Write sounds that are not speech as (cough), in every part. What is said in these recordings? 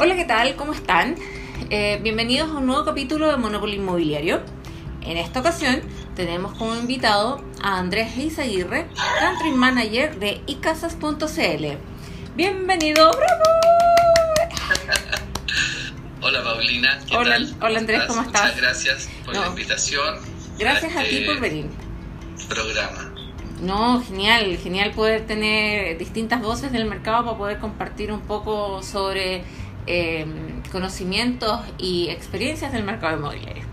Hola, ¿qué tal? ¿Cómo están? Eh, bienvenidos a un nuevo capítulo de Monopoly Inmobiliario. En esta ocasión tenemos como invitado a Andrés Eizaguirre, Country Manager de icasas.cl. Bienvenido, bravo. (laughs) Hola Paulina, ¿qué Hola, tal? hola, Andrés, ¿cómo estás? Muchas gracias por No. la invitación. Gracias a ti este por venir. Programa. No, genial, genial poder tener distintas voces del mercado para poder compartir un poco sobre eh, conocimientos y experiencias del mercado inmobiliario.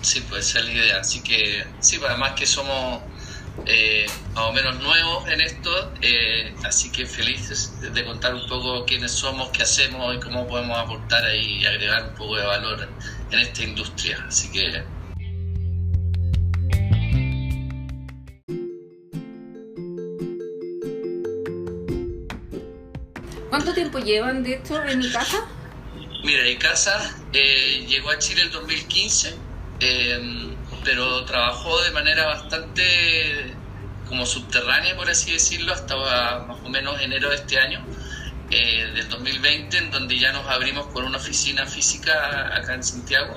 Sí, pues esa es la idea. Así que, sí, pues, además que somos eh, más o menos nuevos en esto, eh, así que felices de contar un poco quiénes somos, qué hacemos y cómo podemos aportar ahí y agregar un poco de valor en esta industria. Así que, ¿Cuánto tiempo llevan, de hecho, en mi casa? Mira, Icasa eh, llegó a Chile en 2015, eh, pero trabajó de manera bastante como subterránea, por así decirlo, hasta más o menos enero de este año, eh, del 2020, en donde ya nos abrimos con una oficina física acá en Santiago.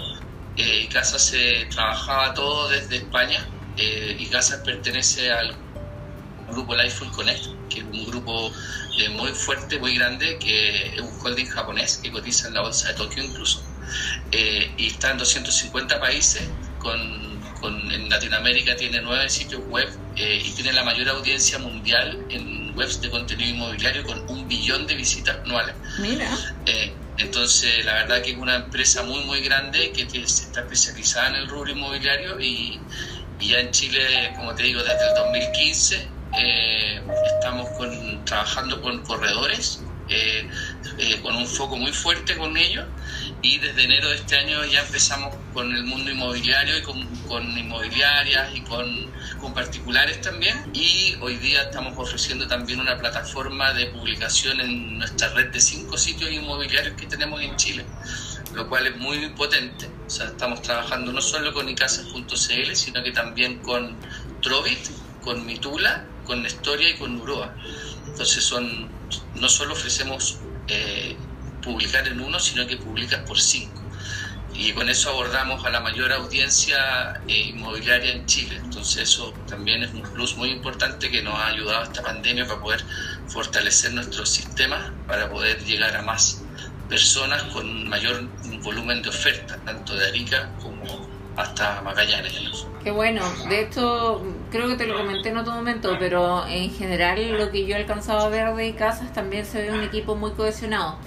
Eh, se trabajaba todo desde España. Eh, Icasa pertenece al grupo Lifeful Connect, que es un grupo eh, muy fuerte, muy grande, que es un holding japonés que cotiza en la bolsa de Tokio incluso. Eh, y está en 250 países, con, con- en Latinoamérica tiene nueve sitios web eh, y tiene la mayor audiencia mundial en webs de contenido inmobiliario con un billón de visitas anuales. Mira, Eh, entonces, la verdad que es una empresa muy, muy grande que tiene- está especializada en el rubro inmobiliario y, y ya en Chile, como te digo, desde el 2015 eh, estamos con- trabajando con corredores, eh, eh, con un foco muy fuerte con ellos y desde enero de este año ya empezamos con el mundo inmobiliario y con, con inmobiliarias y con, con particulares también y hoy día estamos ofreciendo también una plataforma de publicación en nuestra red de cinco sitios inmobiliarios que tenemos en Chile lo cual es muy potente. O sea, estamos trabajando no solo con icasas.cl, sino que también con Trovit, con Mitula, con Nestoria y con Nuroa. Entonces son, no solo ofrecemos eh, publicar en uno, sino que publicas por cinco. Y con eso abordamos a la mayor audiencia eh, inmobiliaria en Chile. Entonces eso también es un plus muy importante que nos ha ayudado esta pandemia para poder fortalecer nuestros sistemas, para poder llegar a más personas con mayor volumen de oferta, tanto de Arica como hasta Magallanes. qué bueno. De hecho, creo que te lo comenté en otro momento, pero en general lo que yo he alcanzado a ver de casas también se ve un equipo muy cohesionado.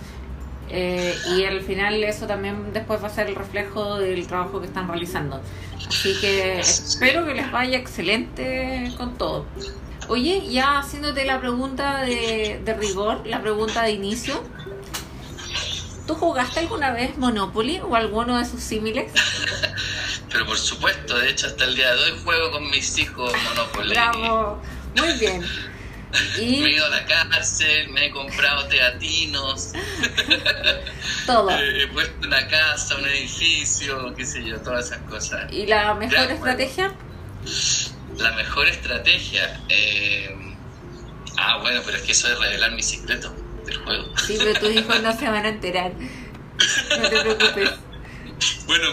Eh, y al final eso también después va a ser el reflejo del trabajo que están realizando. Así que espero que les vaya excelente con todo. Oye, ya haciéndote la pregunta de, de rigor, la pregunta de inicio. ¿Tú jugaste alguna vez Monopoly o alguno de sus símiles? (laughs) Pero por supuesto, de hecho hasta el día de hoy juego con mis hijos Monopoly. Bravo, muy bien. (laughs) Me he ido a la cárcel, me he comprado teatinos, (laughs) todo. (laughs) he puesto una casa, un edificio, qué sé yo, todas esas cosas. ¿Y la mejor estrategia? La mejor estrategia. eh, Ah, bueno, pero es que eso es revelar mi secreto del juego. Sí, pero tus hijos no se van a enterar. No te preocupes. Bueno,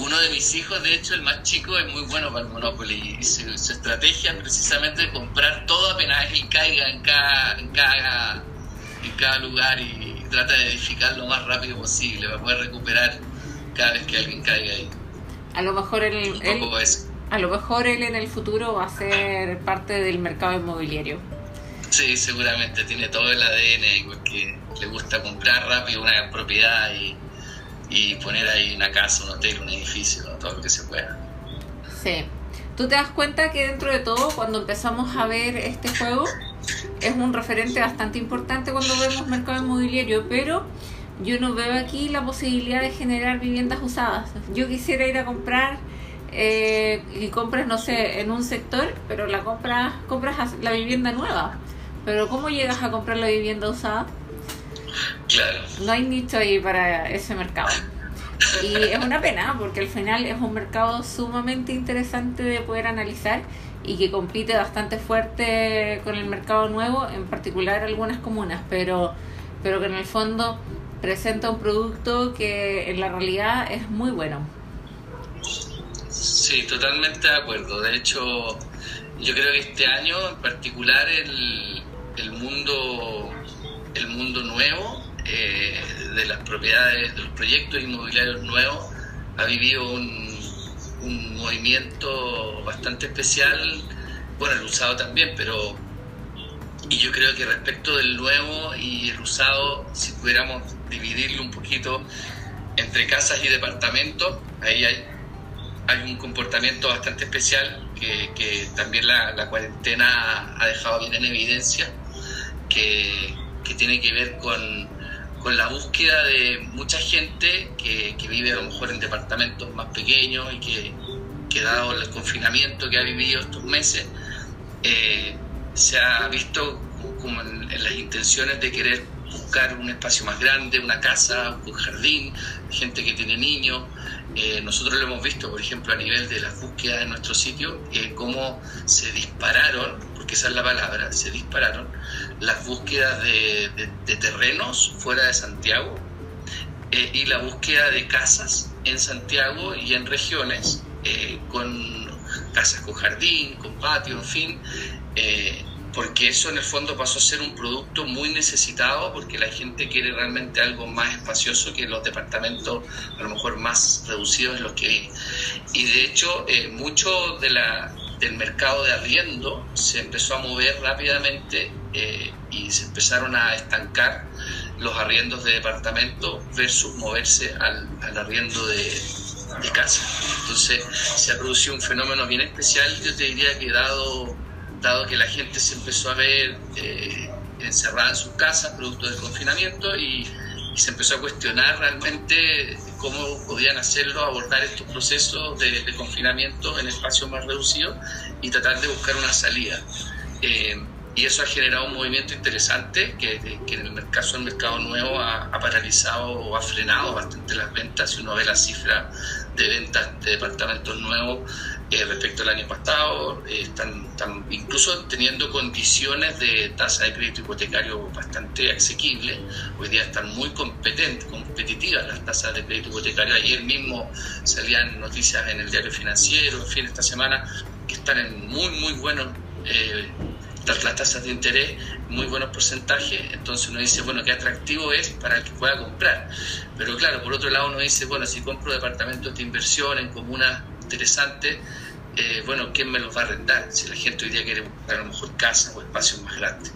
uno de mis hijos, de hecho, el más chico, es muy bueno para el Monopoly. Y su, su estrategia es precisamente comprar todo apenas él caiga en cada, en cada, en cada lugar y, trata de edificar lo más rápido posible para poder recuperar cada vez que alguien caiga ahí. A lo mejor él, él- a lo mejor él en el futuro va a ser parte del mercado inmobiliario. Sí, seguramente tiene todo el ADN porque le gusta comprar rápido una propiedad y, y poner ahí una casa, un hotel, un edificio, todo lo que se pueda. Sí. Tú te das cuenta que dentro de todo, cuando empezamos a ver este juego, es un referente bastante importante cuando vemos mercado inmobiliario, pero yo no veo aquí la posibilidad de generar viviendas usadas. Yo quisiera ir a comprar eh, y compras, no sé, en un sector, pero la compras, compras la vivienda nueva. Pero ¿cómo llegas a comprar la vivienda usada? Claro. No hay nicho ahí para ese mercado. Y es una pena porque al final es un mercado sumamente interesante de poder analizar y que compite bastante fuerte con el mercado nuevo, en particular algunas comunas, pero pero que en el fondo presenta un producto que en la realidad es muy bueno. Sí, totalmente de acuerdo. De hecho, yo creo que este año en particular el, el mundo el mundo nuevo eh, de las propiedades, de los proyectos inmobiliarios nuevos, ha vivido un, movimiento bastante especial, bueno, el usado también, pero y yo creo que respecto del nuevo y el usado, si pudiéramos dividirlo un poquito entre casas y departamentos, ahí hay, hay un comportamiento bastante especial que, que también la, la, cuarentena ha dejado bien en evidencia, que, que tiene que ver con, con, la búsqueda de mucha gente que, que, vive a lo mejor en departamentos más pequeños y que, que dado el confinamiento que ha vivido estos meses, eh, se ha visto como en, en, las intenciones de querer buscar un espacio más grande, una casa, un jardín, gente que tiene niños. Eh, nosotros lo hemos visto, por ejemplo, a nivel de las búsquedas de nuestro sitio, eh, cómo se dispararon, porque esa es la palabra, se dispararon las búsquedas de, de, de terrenos fuera de Santiago eh, y la búsqueda de casas en Santiago y en regiones con casas con jardín, con patio, en fin, eh, porque eso en el fondo pasó a ser un producto muy necesitado porque la gente quiere realmente algo más espacioso que los departamentos a lo mejor más reducidos en los que hay. Y de hecho, eh, mucho de la, del mercado de arriendo se empezó a mover rápidamente eh, y se empezaron a estancar los arriendos de departamentos versus moverse al, al arriendo de, de casa. Entonces se ha producido un fenómeno bien especial, yo te diría que dado, dado que la gente se empezó a ver eh, encerrada en sus casas, producto del confinamiento, y, se empezó a cuestionar realmente cómo podían hacerlo, abordar estos procesos de, confinamiento en espacios más reducidos y tratar de buscar una salida. Eh, y eso ha generado un movimiento interesante que, que en el caso del mercado nuevo ha, ha, paralizado o ha frenado bastante las ventas. Si uno ve la cifra de ventas de departamentos nuevos eh, respecto al año pasado, eh, están, incluso teniendo condiciones de tasa de crédito hipotecario bastante asequibles. Hoy día están muy competitivas las tasas de crédito hipotecario. Ayer mismo salían noticias en el diario financiero, en fin, esta semana, que están en muy, muy buenos. Eh, las, las tasas de interés, muy buenos porcentajes, entonces uno dice, bueno, qué atractivo es para el que pueda comprar. Pero claro, por otro lado uno dice, bueno, si compro departamentos de inversión en comunas interesantes, eh, bueno, ¿quién me los va a arrendar? Si la gente hoy día quiere buscar a lo mejor casa o espacios más grandes.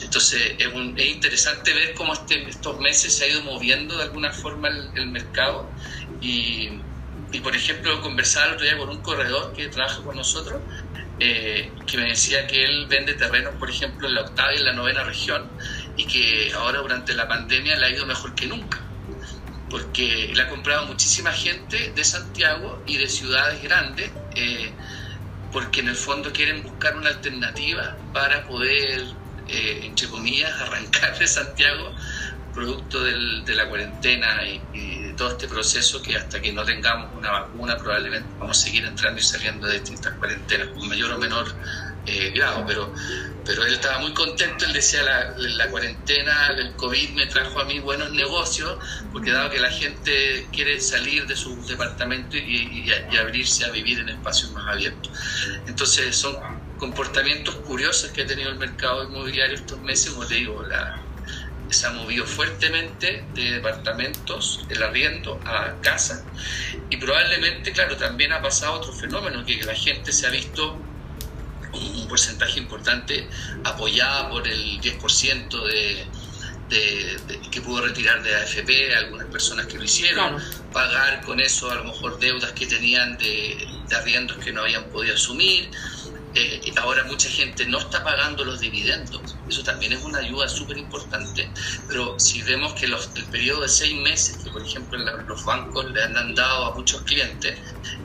Entonces es, interesante ver cómo este, estos meses se ha ido moviendo de alguna forma el, mercado y, y, por ejemplo, conversaba el otro día con un corredor que trabaja con nosotros eh, que me decía que él vende terrenos, por ejemplo, en la octava y en la novena región, y que ahora durante la pandemia le ha ido mejor que nunca, porque le ha comprado muchísima gente de Santiago y de ciudades grandes, eh, porque en el fondo quieren buscar una alternativa para poder, eh, entre comillas, (laughs) arrancar de Santiago producto de la cuarentena y, y, de todo este proceso que hasta que no tengamos una vacuna probablemente vamos a seguir entrando y saliendo de distintas cuarentenas con mayor o menor eh, pero, pero él estaba muy contento, él decía la, cuarentena, el COVID me trajo a mí buenos negocios, porque dado que la gente quiere salir de su departamento y, abrirse a vivir en espacios más abiertos. Entonces son comportamientos curiosos que ha tenido el mercado inmobiliario estos meses, como te digo, se ha movido fuertemente de departamentos, el arriendo, a casa. Y probablemente, claro, también ha pasado otro fenómeno, que la gente se ha visto un porcentaje importante apoyada por el 10% de, de, de, que pudo retirar de AFP, algunas personas que lo hicieron, claro. pagar con eso a lo mejor deudas que tenían de, de arriendos que no habían podido asumir eh, ahora mucha gente no está pagando los dividendos. Eso también es una ayuda súper importante. Pero si vemos que los, el periodo de seis meses, que por ejemplo los bancos le han dado a muchos clientes,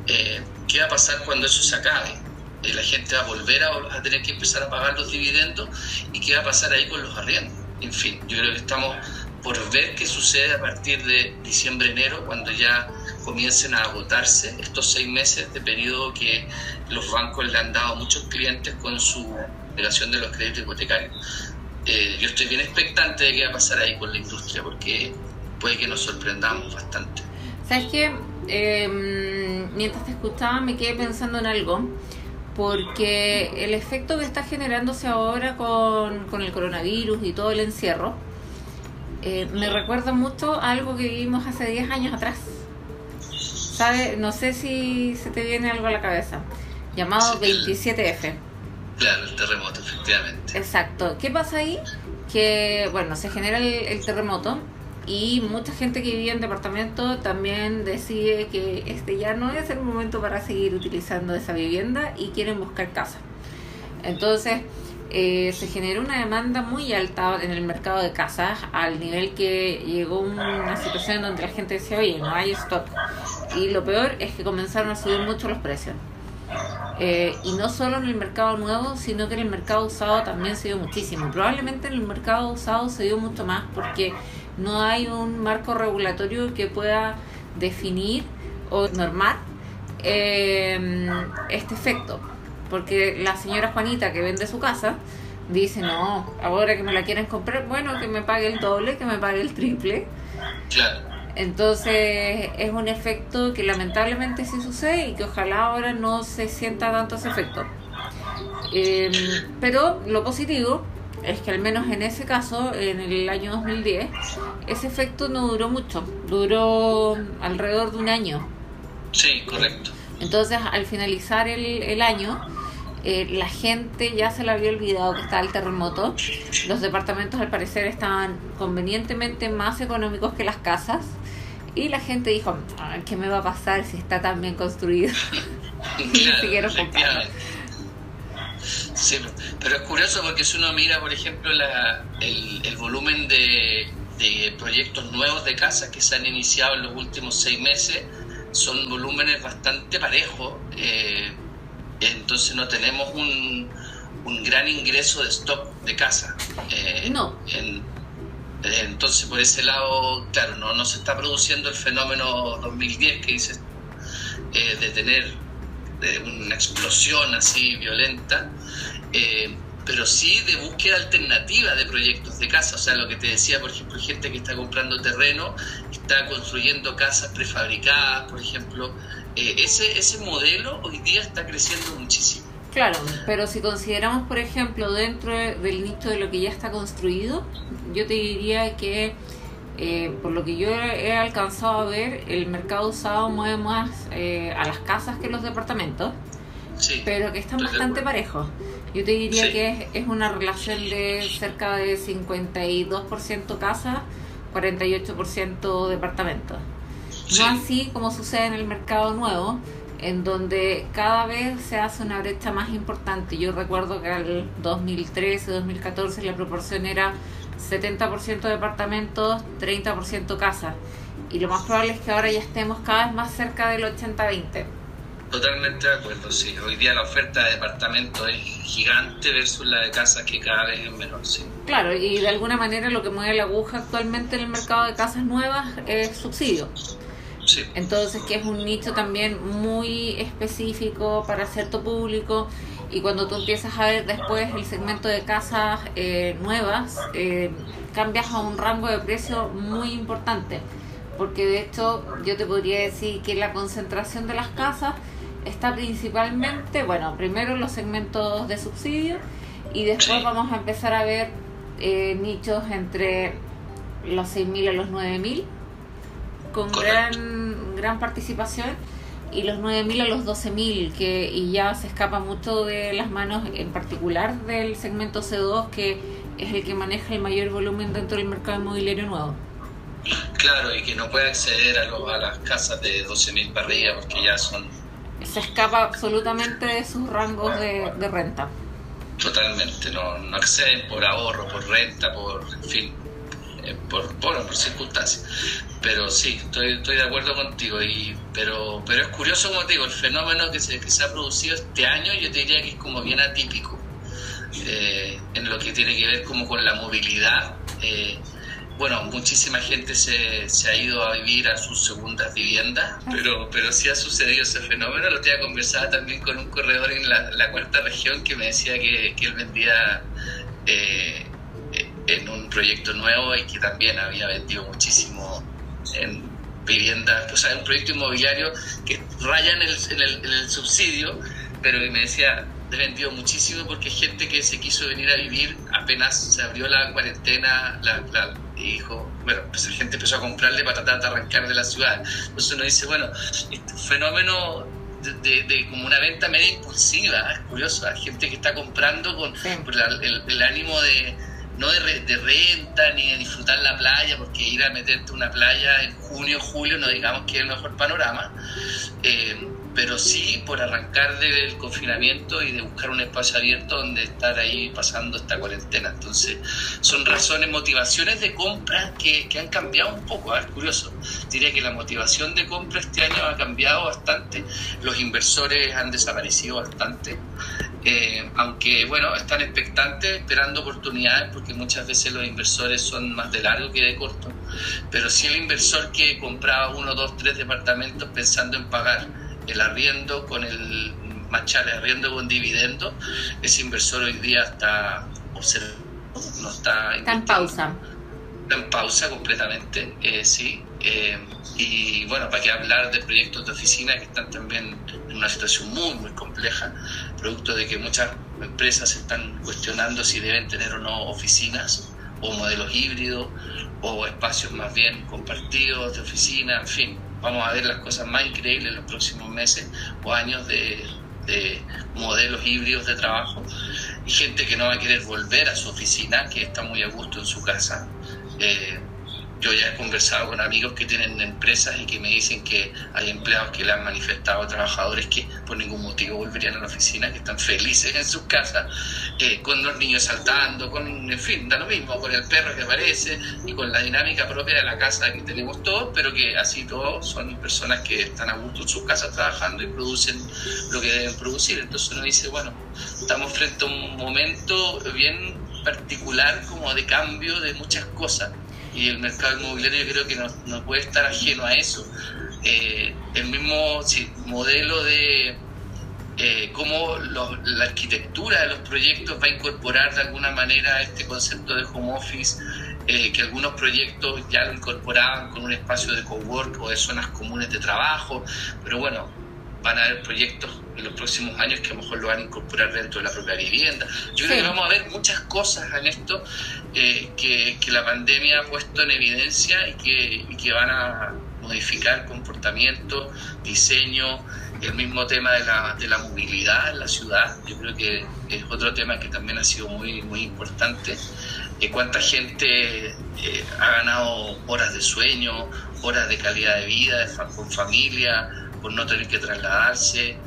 eh, ¿qué va a pasar cuando eso se acabe? Eh, la gente va a volver a, a, tener que empezar a pagar los dividendos y qué va a pasar ahí con los arriendos. En fin, yo creo que estamos por ver qué sucede a partir de diciembre, enero, cuando ya comiencen a agotarse estos seis meses de periodo que los bancos le han dado a muchos clientes con su negación de los créditos hipotecarios. eh, yo estoy bien expectante de qué va a pasar ahí con la industria, porque puede que nos sorprendamos bastante. ¿Sabes qué? Em, mientras te escuchaba me quedé pensando en algo, porque el efecto que está generándose ahora con, con el coronavirus y todo el encierro, eh, me recuerda mucho a algo que vivimos hace 10 años atrás. ¿Sabe? No sé si se te viene algo a la cabeza. Llamado 27F. Claro, el terremoto, efectivamente. Exacto. ¿Qué pasa ahí? Que, bueno, se genera el, terremoto y mucha gente que vivía en departamento también decide que este ya no es el momento para seguir utilizando esa vivienda y quieren buscar casa. Entonces, eh, se generó una demanda muy alta en el mercado de casas al nivel que llegó una situación donde la gente decía, oye, no hay stock. Y lo peor es que comenzaron a subir mucho los precios. Eh, y no solo en el mercado nuevo, sino que en el mercado usado también se dio muchísimo. Probablemente en el mercado usado se dio mucho más porque no hay un marco regulatorio que pueda definir o normar eh, este efecto. Porque la señora Juanita que vende su casa dice, no, ahora que me la quieren comprar, bueno, que me pague el doble, que me pague el triple. Claro. Entonces es un efecto que lamentablemente sí sucede y que ojalá ahora no se sienta tanto ese efecto. Em, pero lo positivo es que al menos en ese caso, en el año 2010, ese efecto no duró mucho, duró alrededor de un año. Sí, correcto. Entonces al finalizar el, el año, eh, la gente ya se le había olvidado que estaba el terremoto. Los departamentos al parecer estaban convenientemente más económicos que las casas. Y la gente dijo, ¿qué me va a pasar si está tan bien construido? (laughs) (laughs) claro, Sí, pero es curioso porque si uno mira, por ejemplo, la, el, volumen de, de, proyectos nuevos de casas que se han iniciado en los últimos seis meses, son volúmenes bastante parejos. Eh, entonces no tenemos un, un gran ingreso de stock de casa. Eh, no. entonces, por ese lado, claro, no, no se está produciendo el fenómeno 2010 que dices eh, de tener una explosión así violenta, eh, pero sí de búsqueda alternativa de proyectos de casa. O sea, lo que te decía, por ejemplo, gente que está comprando terreno, está construyendo casas prefabricadas, por ejemplo, eh, ese, ese modelo hoy día está creciendo muchísimo. Claro, pero si consideramos, por ejemplo, dentro del nicho de lo que ya está construido, yo te diría que, eh, por lo que yo he alcanzado a ver, el mercado usado mueve más eh, a las casas que los departamentos, pero que están bastante parejos. Yo te diría que es, es, una relación de cerca de 52% casas, 48% departamentos. No así como sucede en el mercado nuevo, en donde cada vez se hace una brecha más importante. Yo recuerdo que al 2013, 2014 la proporción era 70% departamentos, 30% casas. Y lo más probable es que ahora ya estemos cada vez más cerca del 80-20. Totalmente de acuerdo, sí. Hoy día la oferta de departamentos es gigante versus la de casas que cada vez es menor, sí. Claro, y de alguna manera lo que mueve la aguja actualmente en el mercado de casas nuevas es subsidio. Entonces, que es un nicho también muy específico para cierto público y cuando tú empiezas a ver después el segmento de casas eh, nuevas, eh, cambias a un rango de precio muy importante. Porque de hecho yo te podría decir que la concentración de las casas está principalmente, bueno, primero los segmentos de subsidio y después vamos a empezar a ver eh, nichos entre los 6.000 a los 9.000 con gran, gran participación y los 9.000 a los 12.000 que y ya se escapa mucho de las manos en particular del segmento C2 que es el que maneja el mayor volumen dentro del mercado inmobiliario nuevo. Claro, y que no puede acceder a, a las casas de 12.000 para arriba porque ya son... Se escapa absolutamente de sus rangos de, de renta. Totalmente, no, no acceden por ahorro, por renta, por, en fin, eh, por, bueno, por circunstancias. Pero sí, estoy, estoy de acuerdo contigo. Y, pero, pero es curioso, como te digo, el fenómeno que se, que se ha producido este año, yo te diría que es como bien atípico. Eh, en lo que tiene que ver como con la movilidad. Eh, bueno, muchísima gente se, se, ha ido a vivir a sus segundas viviendas, pero, pero sí ha sucedido ese fenómeno. Lo día conversaba también con un corredor en la, la cuarta región que me decía que, que él vendía proyecto nuevo y que también había vendido muchísimo en viviendas, o sea, un proyecto inmobiliario que raya en el, en el, en el subsidio, pero que me decía, vendido muchísimo porque gente que se quiso venir a vivir apenas se abrió la cuarentena, la, la y dijo, bueno, pues la gente empezó a comprarle para tratar de arrancar de la ciudad. Entonces uno dice, bueno, este fenómeno de, de, como una venta media impulsiva, es curioso, hay gente que está comprando con, el, el, ánimo de no de, de, renta ni de disfrutar la playa, porque ir a meterte a una playa en junio, julio, no digamos que es el mejor panorama. Eh, pero sí por arrancar del confinamiento y de buscar un espacio abierto donde estar ahí pasando esta cuarentena. Entonces, son razones, motivaciones de compra que, que han cambiado un poco, es curioso. Diría que la motivación de compra este año ha cambiado bastante, los inversores han desaparecido bastante. Eh, aunque bueno, están expectantes, esperando oportunidades, porque muchas veces los inversores son más de largo que de corto. Pero si el inversor que compraba uno, dos, tres departamentos pensando en pagar el arriendo con el machar el arriendo con dividendo, ese inversor hoy día está no está, en pausa. Está en pausa completamente, eh, sí. Eh, y bueno, para qué hablar de proyectos de oficina que están también en una situación muy, muy compleja, producto de que muchas empresas están cuestionando si deben tener o no oficinas o modelos híbridos o espacios más bien compartidos de oficina, en fin vamos a ver las cosas más increíbles en los próximos meses o años de, modelos híbridos de trabajo y gente que no va a querer volver a su oficina, que está muy a gusto en su casa. Eh, yo ya he conversado con amigos que tienen empresas y que me dicen que hay empleados que le han manifestado trabajadores que por ningún motivo volverían a la oficina, que están felices en sus casas, eh, con los niños saltando, con, en fin, da lo mismo, con el perro que aparece y con la dinámica propia de la casa que tenemos todos, pero que así todos son personas que están a gusto en sus casas trabajando y producen lo que deben producir. Entonces uno dice, bueno, estamos frente a un momento bien particular como de cambio de muchas cosas y el mercado inmobiliario yo creo que no, no puede estar ajeno a eso. Eh, el mismo modelo de eh, cómo la arquitectura de los proyectos va a incorporar de alguna manera este concepto de home office, eh, que algunos proyectos ya lo incorporaban con un espacio de cowork o de zonas comunes de trabajo, pero bueno, van a haber proyectos en los próximos años que a lo mejor lo van a incorporar dentro de la propia vivienda. Yo creo que vamos a ver muchas cosas en esto eh, que, que, la pandemia ha puesto en evidencia y que, y que van a modificar comportamiento, diseño, el mismo tema de la, de la movilidad en la ciudad, yo creo que es otro tema que también ha sido muy, muy importante. Eh, cuánta gente eh, ha ganado horas de sueño, horas de calidad de vida con familia, por no tener que trasladarse,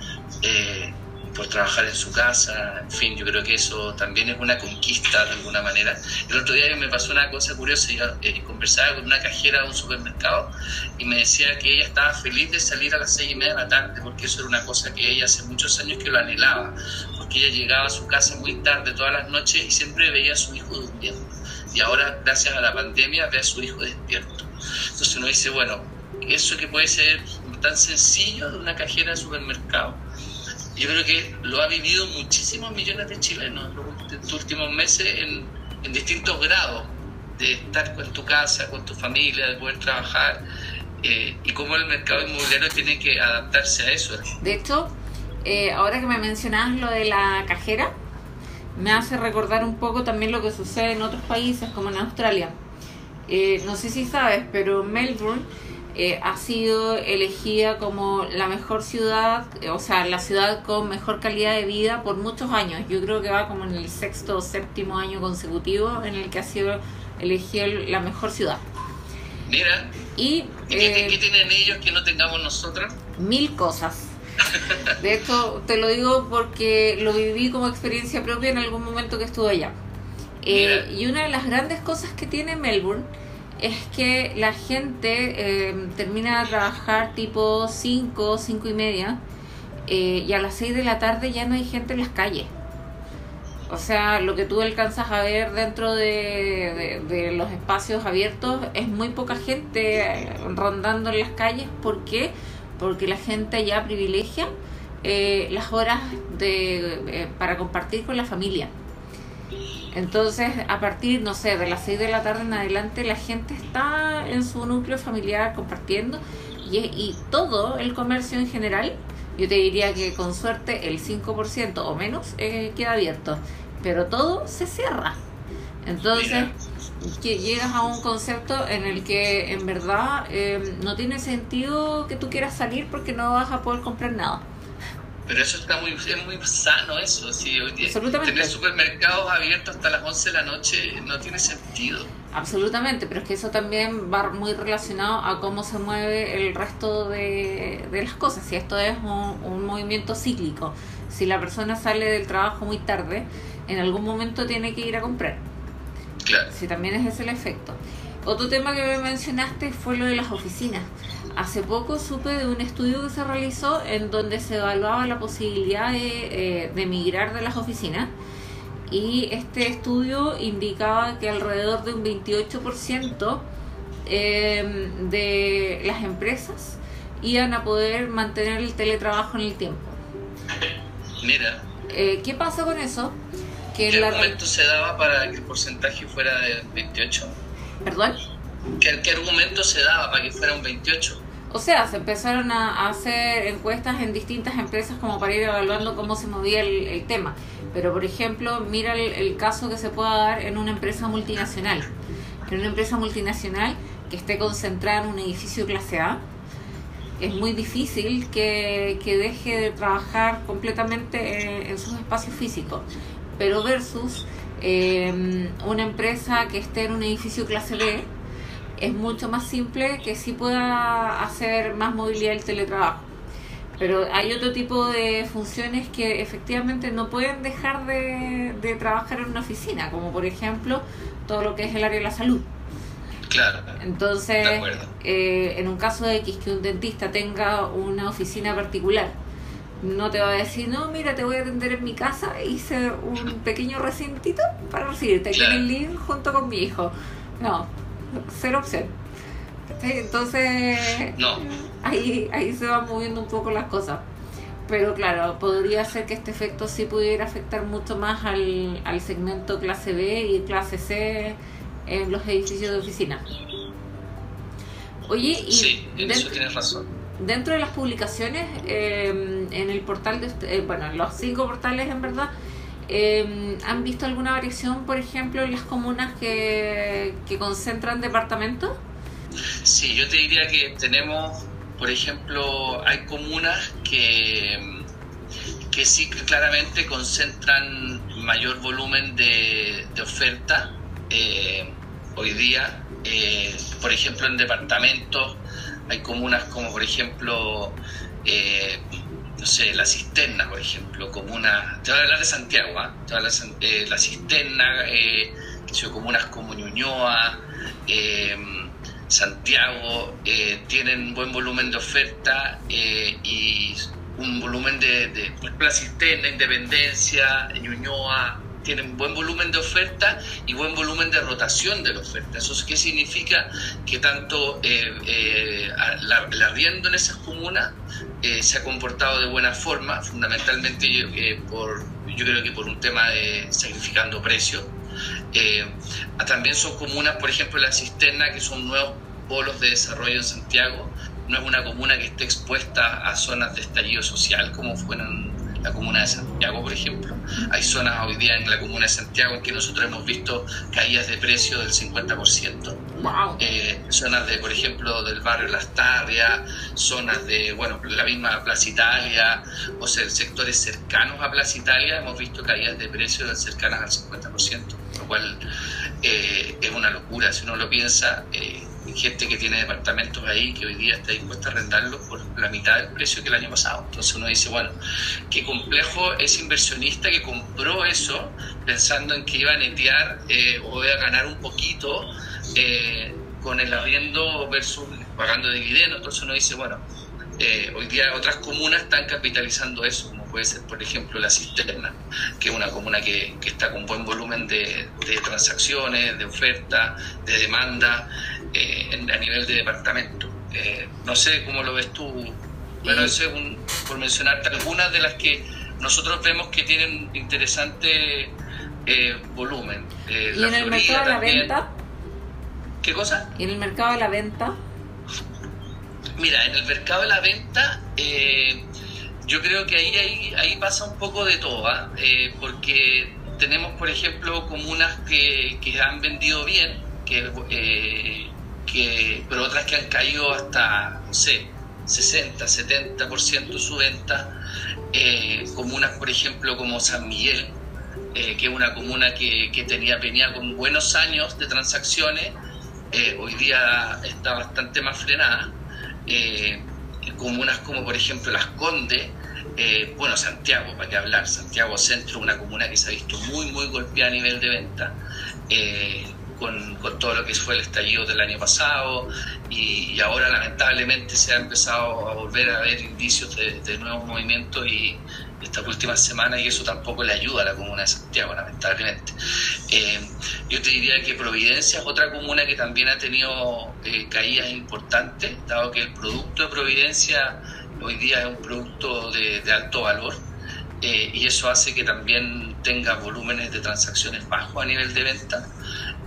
eh, por trabajar en su casa, en fin, yo creo que eso también es una conquista de alguna manera. El otro día me pasó una cosa curiosa, yo eh, conversaba con una cajera de un supermercado y me decía que ella estaba feliz de salir a las seis y media de la tarde, porque eso era una cosa que ella hace muchos años que lo anhelaba, porque ella llegaba a su casa muy tarde todas las noches y siempre veía a su hijo durmiendo. Y ahora, gracias a la pandemia, ve a su hijo despierto. Entonces uno dice, bueno, eso que puede ser tan sencillo de una cajera de supermercado yo creo que lo ha vivido muchísimos millones de chilenos en los últimos meses en, en distintos grados, de estar con tu casa, con tu familia, de poder trabajar, eh, y cómo el mercado inmobiliario tiene que adaptarse a eso. De hecho, eh, ahora que me mencionabas lo de la cajera, me hace recordar un poco también lo que sucede en otros países, como en Australia. Eh, no sé si sabes, pero Melbourne eh, ha sido elegida como la mejor ciudad, eh, o sea, la ciudad con mejor calidad de vida por muchos años. Yo creo que va como en el sexto o séptimo año consecutivo en el que ha sido elegida la mejor ciudad. Mira. Y, qué, eh, tienen ellos que no tengamos nosotros? Mil cosas. De hecho, te lo digo porque lo viví como experiencia propia en algún momento que estuve allá. y una de las grandes cosas que tiene Melbourne es que la gente eh, termina de trabajar tipo 5, 5 y media eh, y a las 6 de la tarde ya no hay gente en las calles. O sea, lo que tú alcanzas a ver dentro de, los espacios abiertos es muy poca gente eh, rondando en las calles. ¿Por qué? Porque la gente ya privilegia las horas de, para compartir con la familia. Entonces, a partir, no sé, de las 6 de la tarde en adelante, la gente está en su núcleo familiar compartiendo y, y todo el comercio en general, yo te diría que con suerte el 5% o menos eh, queda abierto, pero todo se cierra. Entonces, que llegas a un concepto en el que en verdad eh, no tiene sentido que tú quieras salir porque no vas a poder comprar nada. Pero eso está muy, es muy sano, eso. Sí, hoy día, tener supermercados abiertos hasta las 11 de la noche no tiene sentido. Absolutamente, pero es que eso también va muy relacionado a cómo se mueve el resto de, las cosas. Si esto es un, un, movimiento cíclico, si la persona sale del trabajo muy tarde, en algún momento tiene que ir a comprar. Claro. Si también es ese el efecto. Otro tema que me mencionaste fue lo de las oficinas. Hace poco supe de un estudio que se realizó en donde se evaluaba la posibilidad de, eh, de migrar de las oficinas y este estudio indicaba que alrededor de un 28% em, de las empresas iban a poder mantener el teletrabajo en el tiempo. Mira. Eh, ¿Qué pasa con eso? Que ¿Qué argumento se daba para que el porcentaje fuera de 28? ¿Perdón? ¿Qué, ¿Qué argumento se daba para que fuera un 28? O sea, se empezaron a hacer encuestas en distintas empresas como para ir evaluando cómo se movía el, tema. Pero, por ejemplo, mira el, caso que se pueda dar en una empresa multinacional. En una empresa multinacional que esté concentrada en un edificio clase A, es muy difícil que, deje de trabajar completamente en, sus espacios físicos. Pero versus eh, una empresa que esté en un edificio clase B, es mucho más simple que sí pueda hacer más movilidad el teletrabajo. Pero hay otro tipo de funciones que efectivamente no pueden dejar de, trabajar en una oficina, como por ejemplo todo lo que es el área de la salud. Claro. Entonces, eh, en un caso de X que un dentista tenga una oficina particular, no te va a decir, no, mira, te voy a atender en mi casa, hice un pequeño recintito para recibirte aquí en el link junto con mi hijo. No, cero opción. Entonces, ahí, ahí se van moviendo un poco las cosas. Pero claro, podría ser que este efecto sí pudiera afectar mucho más al, al segmento clase B y clase C en los edificios de oficina. Oye, y sí, en dentro, eso tienes razón. Dentro de las publicaciones, eh, en el portal de, eh, bueno, en los cinco portales en verdad, eh, ¿Han visto alguna variación, por ejemplo, en las comunas que, concentran departamentos? Sí, yo te diría que tenemos, por ejemplo, hay comunas que, que sí claramente concentran mayor volumen de, oferta eh, hoy día. Eh, por ejemplo, en departamentos hay comunas como, por ejemplo, eh, no sé, la cisterna, por ejemplo, como una... Te voy a hablar de Santiago, ¿ah? Te voy a hablar de eh, la cisterna, eh, comunas como Ñuñoa, eh, Santiago, eh, tienen buen volumen de oferta y un volumen de, de, la cisterna, Independencia, Ñuñoa, tienen buen volumen de oferta y buen volumen de rotación de la oferta. ¿Eso qué significa? Que tanto eh, eh, la, arriendo en esas comunas eh, se ha comportado de buena forma, fundamentalmente por, yo creo que por un tema de sacrificando precios. también son comunas, por ejemplo, la Cisterna, que son nuevos polos de desarrollo en Santiago, no es una comuna que esté expuesta a zonas de estallido social como fueron la comuna de Santiago, por ejemplo. Hay zonas hoy día en la comuna de Santiago en que nosotros hemos visto caídas de precio del 50%. Eh, zonas de, por ejemplo, del barrio Las Tarrias, zonas de, bueno, la misma Plaza Italia, o sea, sectores cercanos a Plaza Italia, hemos visto caídas de precio cercanas al 50%, lo cual eh, es una locura si uno lo piensa. Eh, gente que tiene departamentos ahí que hoy día está dispuesta a arrendarlos por la mitad del precio que el año pasado. Entonces uno dice, bueno, qué complejo ese inversionista que compró eso pensando en que iba a netear eh, o iba a ganar un poquito eh, con el arriendo versus pagando dividendos. Entonces uno dice, bueno, eh, hoy día otras comunas están capitalizando eso, como puede ser, por ejemplo, la Cisterna, que es una comuna que, que está con buen volumen de, de transacciones, de oferta, de demanda, eh, a nivel de departamento. Eh, no sé cómo lo ves tú, bueno, eso es por mencionarte algunas de las que nosotros vemos que tienen interesante eh, volumen. Eh, ¿Y en el mercado de la venta? ¿Qué cosa? ¿Y en el mercado de la venta? Mira, en el mercado de la venta, yo creo que ahí, ahí, ahí, pasa un poco de todo, ¿ah? porque tenemos, por ejemplo, comunas que, que han vendido bien, que, que, pero otras que han caído hasta, no sé, 60, 70% su venta. comunas, por ejemplo, como San Miguel, eh, que es una comuna que, que, tenía, venía con buenos años de transacciones, eh, hoy día está bastante más frenada. Eh, comunas como por ejemplo Las Condes, bueno, Santiago, para qué hablar, Santiago Centro, una comuna que se ha visto muy, muy golpeada a nivel de venta. Con, todo lo que fue el estallido del año pasado y, ahora lamentablemente se ha empezado a volver a ver indicios de, de nuevos movimientos y, estas últimas semanas y eso tampoco le ayuda a la comuna de Santiago, lamentablemente. Eh, yo te diría que Providencia es otra comuna que también ha tenido eh, caídas importantes, dado que el producto de Providencia hoy día es un producto de, alto valor eh, y eso hace que también tenga volúmenes de transacciones bajos a nivel de venta.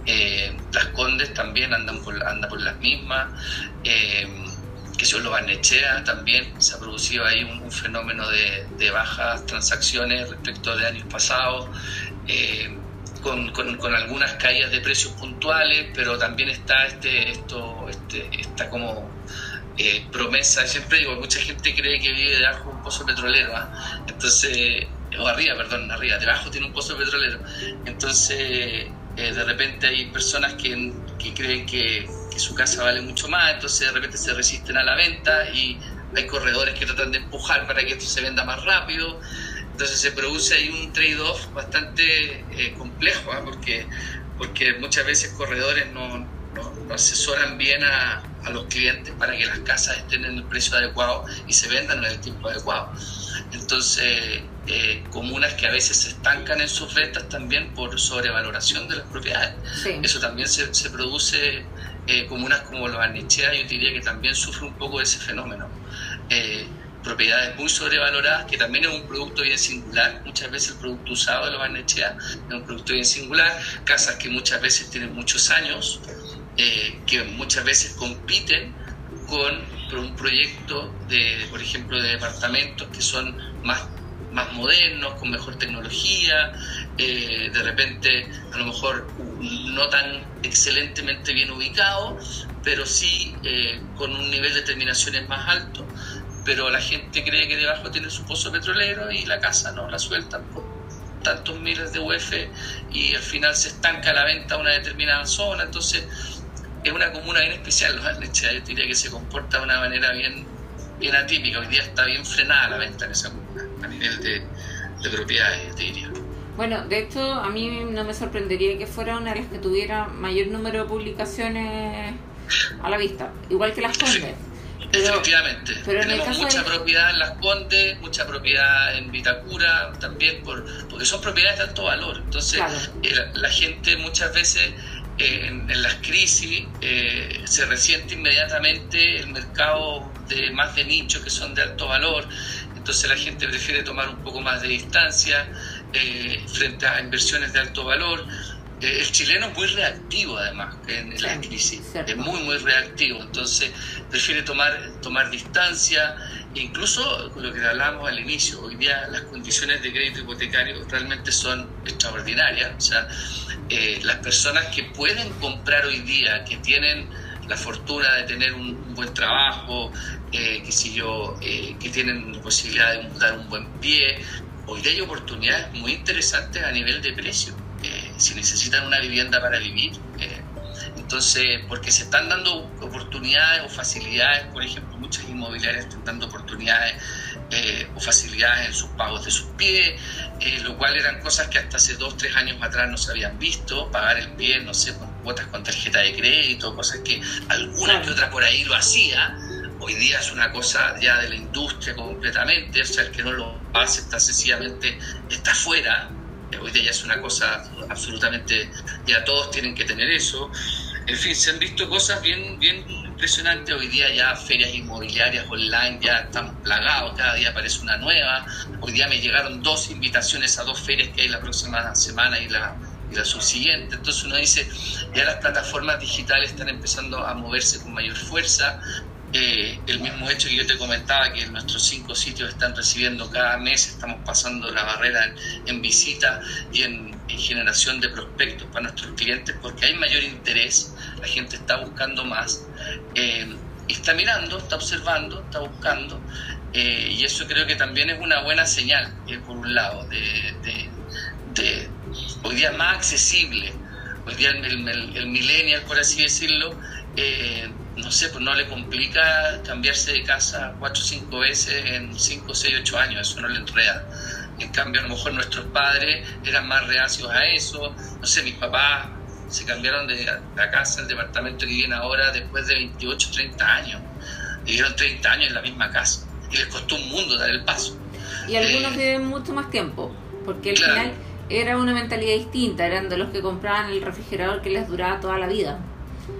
Las Condes también andan por, andan por las mismas. Que son los Barnechea también. Se ha producido ahí un, fenómeno de, bajas transacciones respecto de años pasados, eh, con, con, algunas caídas de precios puntuales, pero también está este, esto, este, esta como eh, promesa, siempre digo, mucha gente cree que vive debajo de un pozo petrolero, ¿ah? entonces, o arriba, perdón, arriba, debajo tiene un pozo petrolero, entonces eh, de repente hay personas que, que creen que su casa vale mucho más, entonces de repente se resisten a la venta y hay corredores que tratan de empujar para que esto se venda más rápido. Entonces se produce ahí un trade-off bastante eh, complejo, ¿ah? porque, porque muchas veces corredores no, no, asesoran bien a, a, los clientes para que las casas estén en el precio adecuado y se vendan en el tiempo adecuado. Entonces, eh, comunas que a veces se estancan en sus ventas también por sobrevaloración de las propiedades. Eso también se, se produce eh, comunas como los Barnechea, yo diría que también sufre un poco de ese fenómeno. Eh, propiedades muy sobrevaloradas, que también es un producto bien singular. Muchas veces el producto usado de los Barnechea es un producto bien singular. Casas que muchas veces tienen muchos años, eh, que muchas veces compiten con un proyecto de, por ejemplo, de departamentos que son más más modernos, con mejor tecnología, eh, de repente a lo mejor no tan excelentemente bien ubicados, pero sí eh, con un nivel de terminaciones más alto, pero la gente cree que debajo tiene su pozo petrolero y la casa no la sueltan por tantos miles de UF y al final se estanca la venta a una determinada zona, entonces es una comuna bien especial, los (laughs) yo diría que se comporta de una manera bien, bien atípica, hoy día está bien frenada la venta en esa comuna a nivel de, de propiedades, diría. Bueno, de hecho, a mí no me sorprendería que fuera una de las que tuviera mayor número de publicaciones a la vista, igual que las Condes. Efectivamente. Pero Tenemos mucha propiedad en Las Condes, mucha propiedad en Vitacura también, por, porque son propiedades de alto valor. Entonces, eh, la, gente muchas veces eh, en, las crisis eh, se resiente inmediatamente el mercado de más de nicho que son de alto valor entonces la gente prefiere tomar un poco más de distancia eh, frente a inversiones de alto valor. Eh, el chileno es muy reactivo además en, la crisis, es muy muy reactivo, entonces prefiere tomar, tomar distancia, incluso lo que hablábamos al inicio, hoy día las condiciones de crédito hipotecario realmente son extraordinarias, o sea, eh, las personas que pueden comprar hoy día, que tienen la fortuna de tener un, buen trabajo, eh, que, si yo, eh, que tienen posibilidad de dar un buen pie. Hoy día hay oportunidades muy interesantes a nivel de precio. Eh, si necesitan una vivienda para vivir, entonces, porque se están dando oportunidades o facilidades, por ejemplo, muchas inmobiliarias están dando oportunidades o facilidades en sus pagos de sus pies, lo cual eran cosas que hasta hace dos, tres años atrás no se habían visto, pagar el pie, no sé, con cuotas con tarjeta de crédito, cosas que alguna que otra por ahí lo hacía, hoy día es una cosa ya de la industria completamente, o sea, el que no lo hace está sencillamente, está fuera, hoy día ya es una cosa absolutamente, ya todos tienen que tener eso, en fin, se han visto cosas bien, bien impresionante. Hoy día ya ferias inmobiliarias online ya estamos plagados, cada día aparece una nueva. Hoy día me llegaron dos invitaciones a dos ferias que hay la próxima semana y la, y la subsiguiente. Entonces uno dice, ya las plataformas digitales están empezando a moverse con mayor fuerza. Eh, el mismo hecho que yo te comentaba, que nuestros cinco sitios están recibiendo cada mes, estamos pasando la barrera en, visita y en, generación de prospectos para nuestros clientes, porque hay mayor interés, la gente está buscando más, eh, está mirando, está observando, está buscando, eh, y eso creo que también es una buena señal, por un lado, de, hoy día más accesible, hoy día el millennial, por así decirlo, no sé, pues no le complica cambiarse de casa cuatro o cinco veces en cinco, seis, ocho años, eso no le enreda. En cambio, a lo mejor nuestros padres eran más reacios a eso, no sé, mis papás se cambiaron de la casa, el departamento que viven ahora después de 28, 30 años. Vivieron 30 años en la misma casa y les costó un mundo dar el paso. Y algunos eh, viven mucho más tiempo, porque al final era una mentalidad distinta, eran de los que compraban el refrigerador que les duraba toda la vida.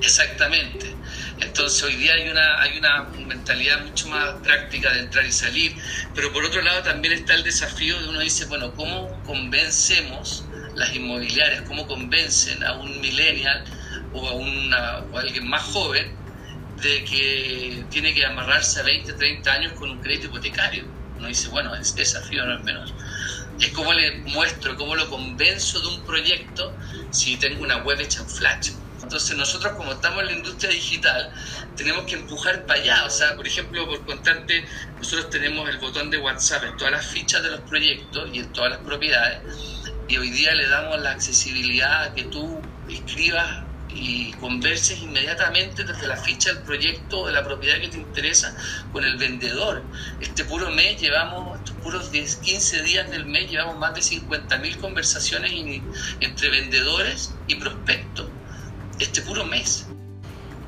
Exactamente. Entonces hoy día hay una, hay una mentalidad mucho más práctica de entrar y salir, pero por otro lado también está el desafío de uno dice, bueno, ¿cómo convencemos las inmobiliarias, cómo convencen a un millennial o a, una, alguien más joven de que tiene que amarrarse a 20, 30 años con un crédito hipotecario? Uno dice, bueno, ese desafío no es menos. Es como le muestro, cómo lo convenzo de un proyecto si tengo una web hecha en Flash entonces nosotros como estamos en la industria digital, tenemos que empujar para allá. O sea, por ejemplo, por contarte, nosotros tenemos el botón de WhatsApp en todas las fichas de los proyectos y en todas las propiedades. Y hoy día le damos la accesibilidad a que tú escribas y converses inmediatamente desde la ficha del proyecto o de la propiedad que te interesa con el vendedor. Este puro mes llevamos, estos puros 10, 15 días del mes, llevamos más de 50.000 conversaciones entre vendedores y prospectos este puro mes.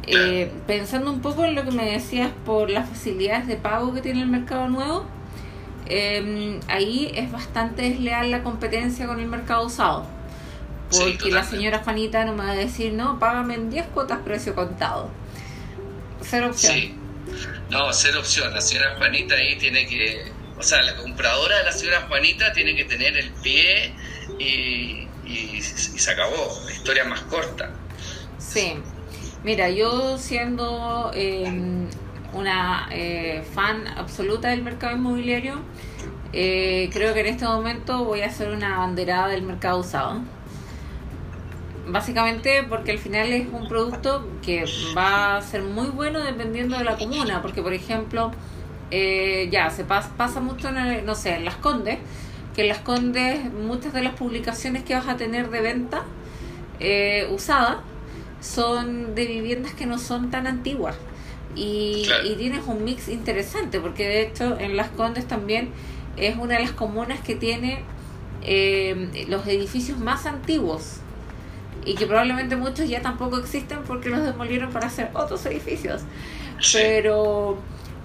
Eh, pensando un poco en lo que me decías por las facilidades de pago que tiene el mercado nuevo, em, ahí es bastante desleal la competencia con el mercado usado. Porque la señora Juanita no me va a decir, no, págame en 10 cuotas precio contado. Cero opción. Sí. No, cero opción. La señora Juanita ahí tiene que, o sea, la compradora de la señora Juanita tiene que tener el pie y, y se acabó. La historia más corta. Sí, mira, yo siendo em, una eh, fan absoluta del mercado inmobiliario, eh, creo que en este momento voy a hacer una banderada del mercado usado. Básicamente porque al final es un producto que va a ser muy bueno dependiendo de la comuna, porque por ejemplo, eh, ya se pasa mucho en, no sé, en Las Condes, que en Las Condes muchas de las publicaciones que vas a tener de venta usadas son de viviendas que no son tan antiguas. Y, tienes un mix interesante, porque de hecho en Las Condes también es una de las comunas que tiene eh, los edificios más antiguos y que probablemente muchos ya tampoco existen porque los demolieron para hacer otros edificios. Pero,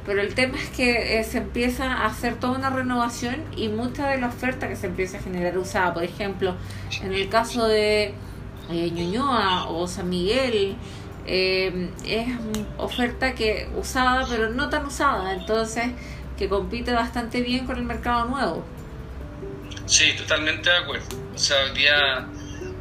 pero el tema es que eh, se empieza a hacer toda una renovación y mucha de la oferta que se empieza a generar usada. Por ejemplo, en el caso de eh, Ñuñoa o San Miguel, eh, es oferta que usada, pero no tan usada, entonces que compite bastante bien con el mercado nuevo. Sí, totalmente de acuerdo. O sea, hoy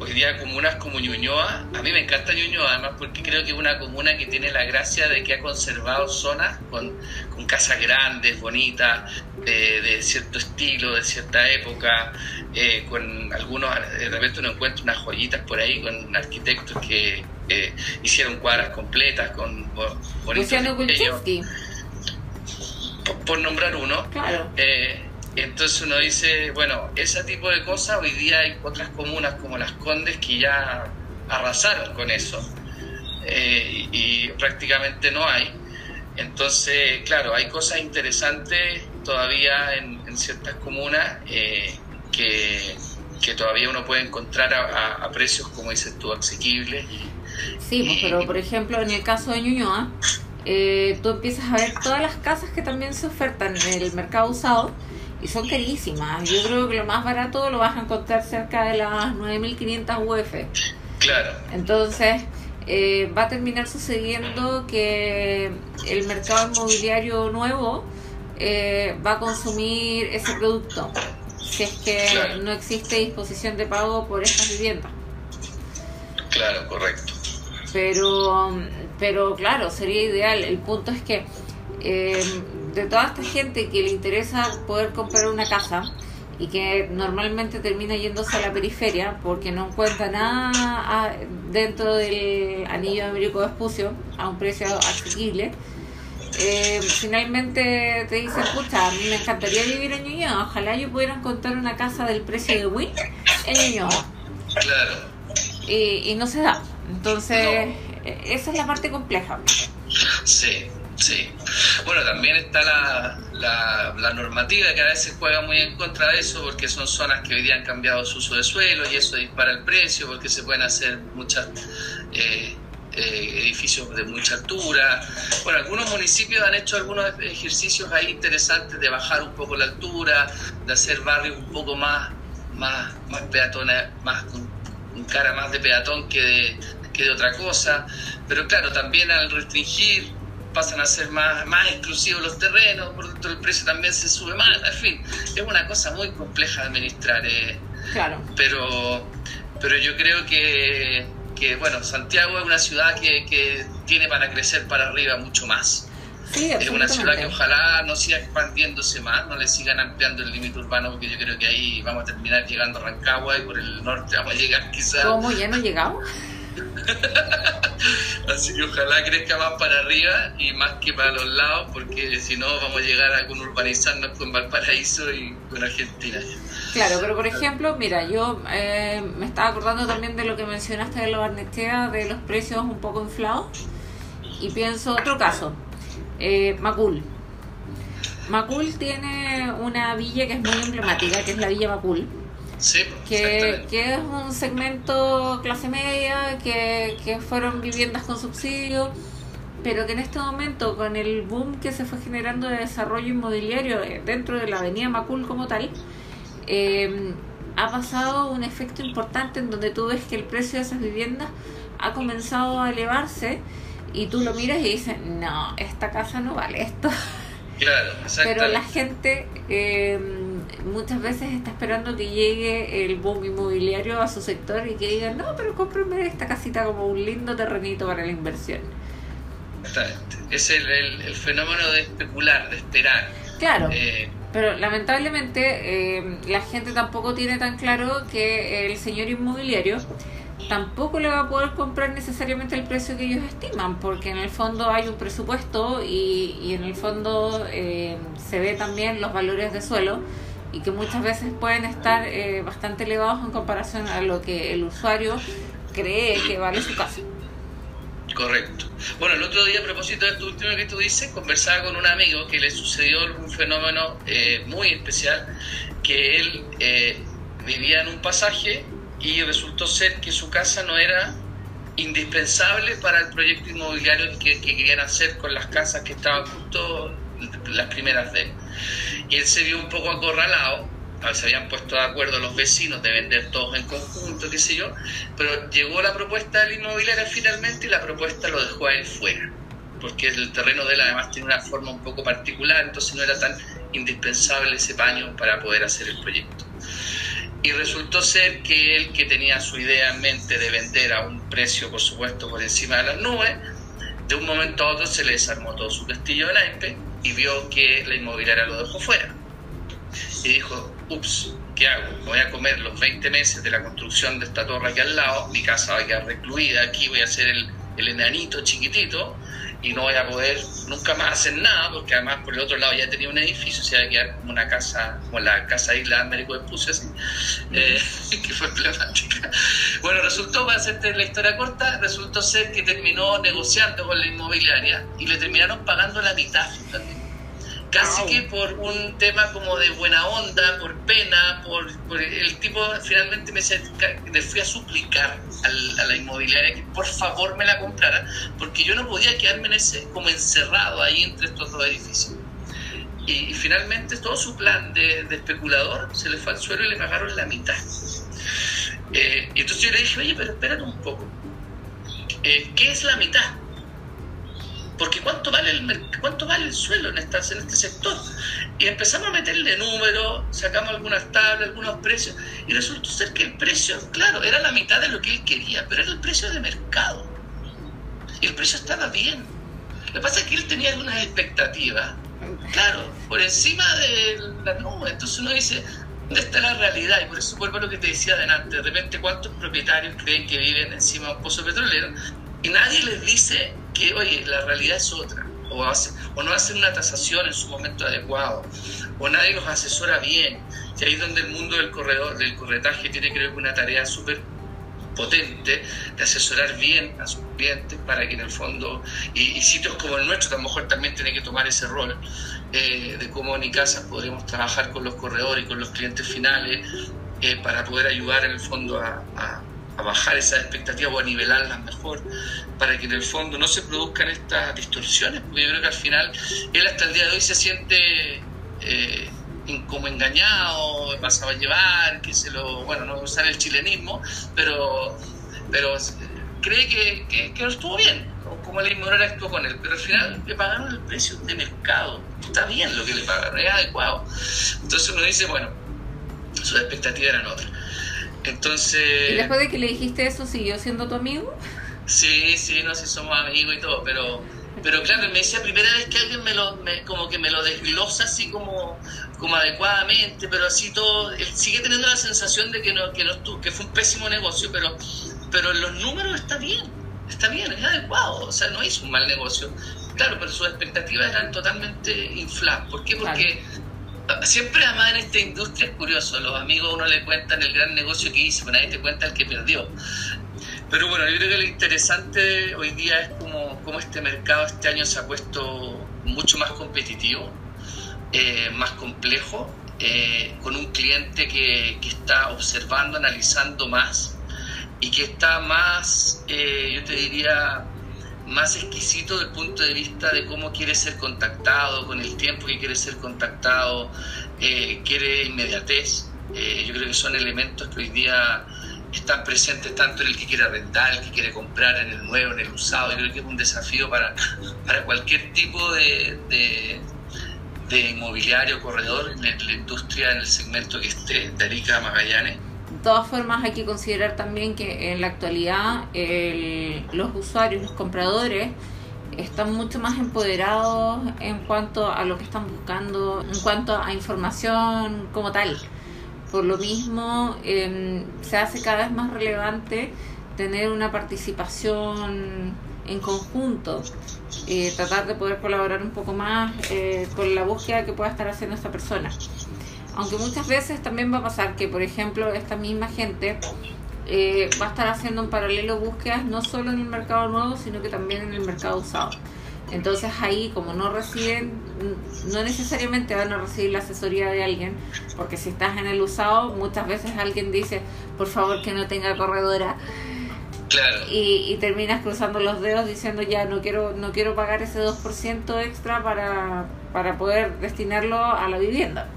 hoy día comunas como Ñuñoa, a mí me encanta Ñuñoa, además porque creo que es una comuna que tiene la gracia de que ha conservado zonas con, con casas grandes, bonitas, de, cierto estilo, de cierta época, eh, con algunos, de repente uno encuentra unas joyitas por ahí con arquitectos que eh, hicieron cuadras completas con bonitos por, por, nombrar uno. Claro. Eh, entonces uno dice, bueno, ese tipo de cosas, hoy día hay otras comunas como Las Condes que ya arrasaron con eso y, y prácticamente no hay. Entonces, claro, hay cosas interesantes todavía en, ciertas comunas eh, que, todavía uno puede encontrar a, precios, como dices tú, asequibles. sí, pues, pero por ejemplo, en el caso de Ñuñoa, eh, tú empiezas a ver todas las casas que también se ofertan en el mercado usado y son carísimas. Yo creo que lo más barato lo vas a encontrar cerca de las 9.500 UF. Claro. Entonces, eh, va a terminar sucediendo que el mercado inmobiliario nuevo eh, va a consumir ese producto si es que no existe disposición de pago por estas viviendas. Claro, correcto. Pero, pero claro, sería ideal. El punto es que eh, de toda esta gente que le interesa poder comprar una casa, y que normalmente termina yéndose a la periferia porque no encuentra nada dentro del anillo de Américo Vespucio a un precio asequible. Eh, finalmente te dicen, pucha, a mí me encantaría vivir en Ñuñoa, ojalá yo pudiera encontrar una casa del precio de Win en Ñuñoa. Claro. Y, y no se da. Entonces, e, esa es la parte compleja. Sí, Sí. Bueno, también está la, la, normativa que a veces juega muy en contra de eso porque son zonas que hoy día han cambiado su uso de suelo y eso dispara el precio porque se pueden hacer muchas eh, eh, edificios de mucha altura. Bueno, algunos municipios han hecho algunos ejercicios ahí interesantes de bajar un poco la altura, de hacer barrios un poco más, más, más peatones, más con, cara más de peatón que de, que de otra cosa. Pero claro, también al restringir pasan a ser más, más exclusivos los terrenos, por lo tanto el precio también se sube más, en fin, es una cosa muy compleja de administrar. Eh, claro. Pero, pero yo creo que, que, bueno, Santiago es una ciudad que, que tiene para crecer para arriba mucho más. Sí, es una ciudad que ojalá no siga expandiéndose más, no le sigan ampliando el límite urbano, porque yo creo que ahí vamos a terminar llegando a Rancagua y por el norte vamos a llegar quizás. ¿Cómo? ¿Ya no llegamos? (laughs) Así que ojalá crezca más para arriba y más que para los lados, porque si no vamos a llegar a con urbanizarnos con Valparaíso y con Argentina. Claro, pero por ejemplo, mira, yo eh, me estaba acordando también de lo que mencionaste de la Barnechea, de los precios un poco inflados, y pienso otro caso, eh, Macul. Macul tiene una villa que es muy emblemática, que es la Villa Macul que, que, es un segmento clase media, que, que fueron viviendas con subsidio, pero que en este momento, con el boom que se fue generando de desarrollo inmobiliario eh, dentro de la avenida Macul como tal, eh, ha pasado un efecto importante en donde tú ves que el precio de esas viviendas ha comenzado a elevarse y tú lo miras y dices, no, esta casa no vale esto. Claro, (laughs) Pero la gente... Eh, muchas veces está esperando que llegue el boom inmobiliario a su sector y que digan, no, pero cómprame esta casita como un lindo terrenito para la inversión. Exactamente. Es el, el, fenómeno de especular, de esperar. Claro. Eh, pero lamentablemente eh, la gente tampoco tiene tan claro que el señor inmobiliario tampoco le va a poder comprar necesariamente el precio que ellos estiman, porque en el fondo hay un presupuesto y, y en el fondo eh, se ve también los valores de suelo y que muchas veces pueden estar eh, bastante elevados en comparación a lo que el usuario cree que vale su casa. Correcto. Bueno, el otro día, a propósito de esto último que tú dices, conversaba con un amigo que le sucedió un fenómeno eh, muy especial, que él eh, vivía en un pasaje y resultó ser que su casa no era indispensable para el proyecto inmobiliario que, que querían hacer con las casas que estaban justo las primeras de Y él se vio un poco acorralado, se habían puesto de acuerdo los vecinos de vender todos en conjunto, qué sé yo, pero llegó la propuesta del inmobiliario finalmente y la propuesta lo dejó a él fuera, porque el terreno de él además tiene una forma un poco particular, entonces no era tan indispensable ese paño para poder hacer el proyecto. Y resultó ser que él, que tenía su idea en mente de vender a un precio, por supuesto, por encima de las nubes, de un momento a otro se le desarmó todo su castillo de naipe y vio que la inmobiliaria lo dejó fuera. Y dijo, ups, ¿qué hago? Voy a comer los 20 meses de la construcción de esta torre aquí al lado, mi casa va a quedar recluida, aquí voy a hacer el, el enanito chiquitito y no voy a poder nunca más hacer nada, porque además por el otro lado ya tenía un edificio, se iba a quedar como una casa, como la casa Isla Américo de Pucio, así, eh, (laughs) que fue emblemática. Bueno, resultó, para hacerte la historia corta, resultó ser que terminó negociando con la inmobiliaria y le terminaron pagando la mitad también casi que por un tema como de buena onda, por pena, por, el tipo finalmente me le fui a suplicar a la inmobiliaria que por favor me la comprara, porque yo no podía quedarme en ese como encerrado ahí entre estos dos edificios. Y, finalmente todo su plan de, especulador se le fue al suelo y le pagaron la mitad. Eh, y entonces yo le dije, oye, pero espérate un poco. eh, ¿qué es la mitad? Porque ¿cuánto vale el, cuánto vale el suelo en, esta, en este sector? Y empezamos a meterle números, sacamos algunas tablas, algunos precios, y resultó ser que el precio, claro, era la mitad de lo que él quería, pero era el precio de mercado. Y el precio estaba bien. Lo que pasa es que él tenía algunas expectativas, claro, por encima de la nube. Entonces uno dice, ¿dónde está la realidad? Y por eso vuelvo a lo que te decía adelante. De repente, ¿cuántos propietarios creen que viven encima de un pozo petrolero? Y nadie les dice que, oye, la realidad es otra, o, hace, o no hacen una tasación en su momento adecuado, o nadie los asesora bien. Y ahí es donde el mundo del corredor, del corretaje tiene creo que una tarea súper potente de asesorar bien a sus clientes para que en el fondo, y, sitios como el nuestro, a lo mejor también tiene que tomar ese rol, eh, de cómo en casa podremos trabajar con los corredores y con los clientes finales eh, para poder ayudar en el fondo a, a bajar esas expectativas o a nivelarlas mejor, para que en el fondo no se produzcan estas distorsiones, porque yo creo que al final él hasta el día de hoy se siente eh, como engañado, pasaba a llevar, que se lo, bueno, no usar el chilenismo, pero, pero cree que, que, que estuvo bien, como la inmoral actuó con él, pero al final le pagaron el precio de mercado, está bien lo que le pagaron, es adecuado. Entonces uno dice, bueno, sus expectativas eran otras. Entonces... ¿Y después de que le dijiste eso, siguió siendo tu amigo? Sí, sí, no sé, somos amigos y todo, pero pero claro, me decía primera vez que alguien me lo, como que me lo desglosa así como, como adecuadamente, pero así todo, él sigue teniendo la sensación de que no, que no que fue un pésimo negocio, pero, pero los números está bien, está bien, es adecuado, o sea, no hizo un mal negocio. Claro, pero sus expectativas eran totalmente infladas. ¿Por qué? Porque siempre además en esta industria es curioso, los amigos uno le cuentan el gran negocio que hizo, pero nadie te cuenta el que perdió. Pero bueno, yo creo que lo interesante hoy día es cómo este mercado este año se ha puesto mucho más competitivo, eh, más complejo, eh, con un cliente que, que, está observando, analizando más y que está más, eh, yo te diría, más exquisito desde el punto de vista de cómo quiere ser contactado, con el tiempo que quiere ser contactado, eh, quiere inmediatez. Eh, yo creo que son elementos que hoy día están presentes tanto en el que quiere arrendar, el que quiere comprar, en el nuevo, en el usado. Yo creo que es un desafío para, para cualquier tipo de, de, de inmobiliario, corredor en la industria, en el segmento que esté de Arica Magallanes todas formas hay que considerar también que en la actualidad los usuarios, los compradores, están mucho más empoderados en cuanto a lo que están buscando, en cuanto a información como tal. Por lo mismo, em, se hace cada vez más relevante tener una participación en conjunto, eh, tratar de poder colaborar un poco más eh, con la búsqueda que pueda estar haciendo esta persona. Aunque muchas veces también va a pasar que, por ejemplo, esta misma gente eh, va a estar haciendo en paralelo búsquedas no solo en el mercado nuevo, sino que también en el mercado usado. Entonces ahí, como no reciben, no necesariamente van a recibir la asesoría de alguien, porque si estás en el usado, muchas veces alguien dice, por favor que no tenga corredora. Claro. Y, y, terminas cruzando los dedos diciendo ya no quiero no quiero pagar ese 2% extra para, para poder destinarlo a la vivienda.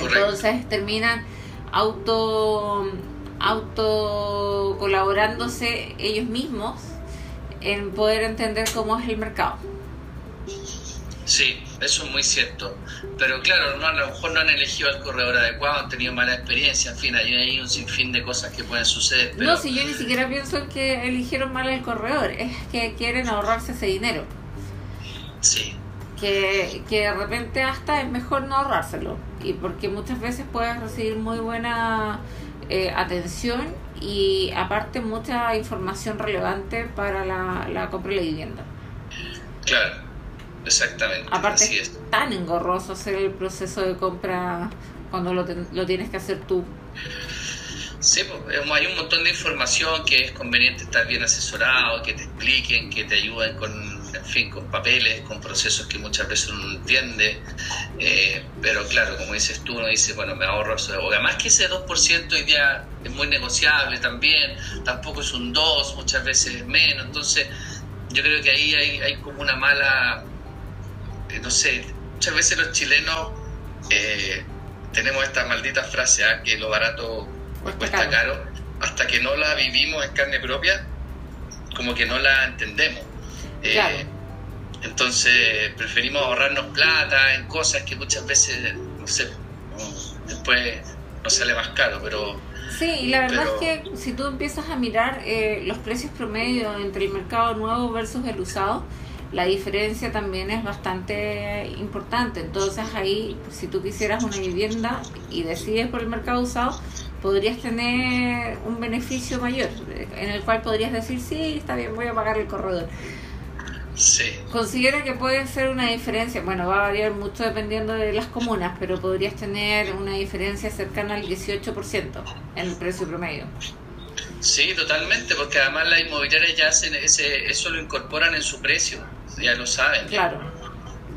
Entonces terminan auto, auto colaborándose ellos mismos en poder entender cómo es el mercado. Sí, eso es muy cierto. Pero claro, no, a lo mejor no han elegido al corredor adecuado, han tenido mala experiencia, en fin, hay un sinfín de cosas que pueden suceder. No, si yo ni siquiera pienso que eligieron mal el corredor, es que quieren ahorrarse ese dinero. Sí, que, que de repente hasta es mejor no ahorrárselo y porque muchas veces puedes recibir muy buena eh, atención y aparte mucha información relevante para la, la compra de la vivienda. Claro, exactamente. Aparte es tan engorroso hacer el proceso de compra cuando lo, lo tienes que hacer tú. Sí, hay un montón de información que es conveniente estar bien asesorado, que te expliquen, que te ayuden con en fin, con papeles, con procesos que muchas veces uno no entiende. Eh, pero claro, como dices tú, uno dice, bueno, me ahorro eso. O además que ese 2% hoy día es muy negociable también, tampoco es un 2, muchas veces es menos. Entonces, yo creo que ahí hay, hay como una mala, eh, no sé, muchas veces los chilenos eh, tenemos esta maldita frase, ¿ah? que lo barato cuesta caro. Hasta que no la vivimos en carne propia, como que no la entendemos. Eh, entonces preferimos ahorrarnos plata en cosas que muchas veces, no sé, después nos sale más caro, pero... Sí, y la verdad es que si tú empiezas a mirar eh, los precios promedio entre el mercado nuevo versus el usado, la diferencia también es bastante importante. Entonces ahí, si tú quisieras una vivienda y decides por el mercado usado, podrías tener un beneficio mayor, en el cual podrías decir, sí, está bien, voy a pagar el corredor. Sí. Considera que puede ser una diferencia, bueno, va a variar mucho dependiendo de las comunas, pero podrías tener una diferencia cercana al 18% en el precio promedio. Sí, totalmente, porque además las inmobiliarias ya hacen ese, eso lo incorporan en su precio, ya lo saben. Claro.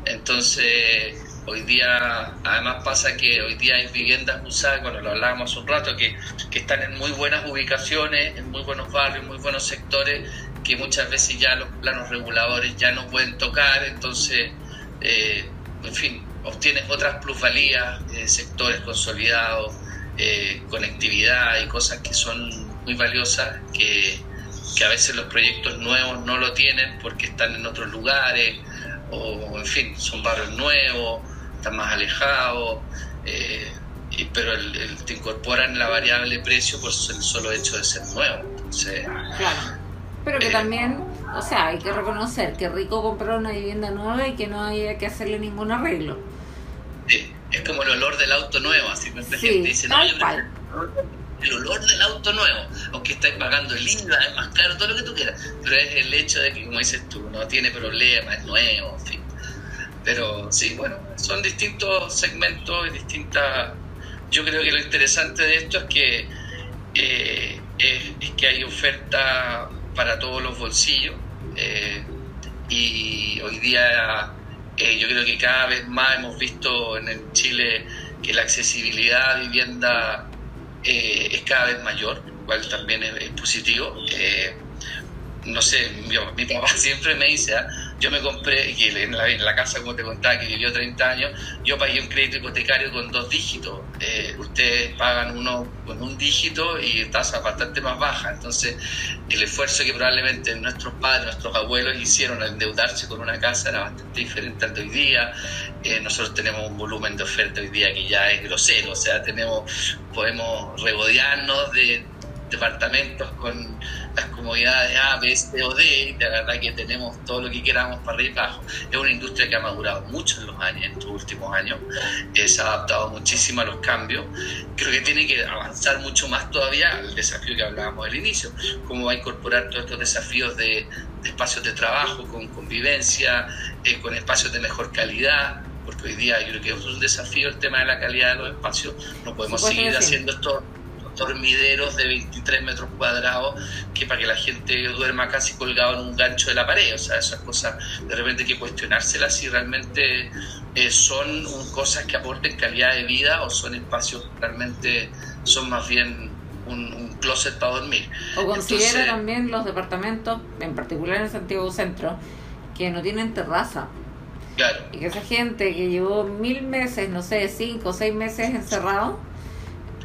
Entonces, hoy día, además pasa que hoy día hay viviendas usadas, cuando lo hablábamos hace un rato, que, que están en muy buenas ubicaciones, en muy buenos barrios, muy buenos sectores, que muchas veces ya los planos reguladores ya no pueden tocar, entonces, eh, en fin, obtienes otras plusvalías, eh, sectores consolidados, eh, conectividad y cosas que son muy valiosas, que, que a veces los proyectos nuevos no lo tienen porque están en otros lugares, o en fin, son barrios nuevos, están más alejados, pero te incorporan la variable precio por el solo hecho de ser nuevo. Entonces, claro. Pero que también, o sea, hay que reconocer que rico comprar una vivienda nueva y que no haya que hacerle ningún arreglo. Sí, es como el olor del auto nuevo, así que sí, gente dice, no, el olor del auto nuevo, aunque estáis pagando el IVA, es más caro, todo lo que tú quieras, pero es el hecho de que, como dices tú, no tiene problema, es nuevo, en fin. Pero sí, bueno, son distintos segmentos y distintas... Yo creo que lo interesante de esto es que, eh, es que hay oferta para todos los bolsillos. Eh, y hoy día eh, yo creo que cada vez más hemos visto en Chile que la accesibilidad a vivienda eh, es cada vez mayor, lo cual también es, positivo. no sé, mi papá (laughs) siempre me dice. Yo me compré, la, en la, casa, como te contaba, que vivió 30 años, yo pagué un crédito hipotecario con dos dígitos. Eh, ustedes pagan uno con un dígito y tasa bastante más baja. Entonces, el esfuerzo que probablemente nuestros padres, nuestros abuelos hicieron al endeudarse con una casa era bastante diferente al de hoy día. Eh, nosotros tenemos un volumen de oferta hoy día que ya es grosero, o sea, tenemos podemos regodearnos de departamentos con las comodidades A, B, C o D, y la verdad que tenemos todo lo que queramos para arriba y abajo. Es una industria que ha madurado mucho en los años, en estos últimos años, eh, se ha adaptado muchísimo a los cambios. Creo que tiene que avanzar mucho más todavía al desafío que hablábamos al inicio, cómo va a incorporar todos estos desafíos de, espacios de trabajo, con convivencia, eh, con espacios de mejor calidad, porque hoy día yo creo que es un desafío el tema de la calidad de los espacios, no podemos seguir haciendo esto dormideros de 23 metros cuadrados que para que la gente duerma casi colgado en un gancho de la pared. O sea, esas cosas de repente hay que cuestionárselas si realmente eh, son cosas que aporten calidad de vida o son espacios que realmente son más bien un, closet para dormir. O considera también los departamentos, en particular en Santiago Centro, que no tienen terraza. Claro. Y que esa gente que llevó mil meses, no sé, cinco o seis meses encerrado,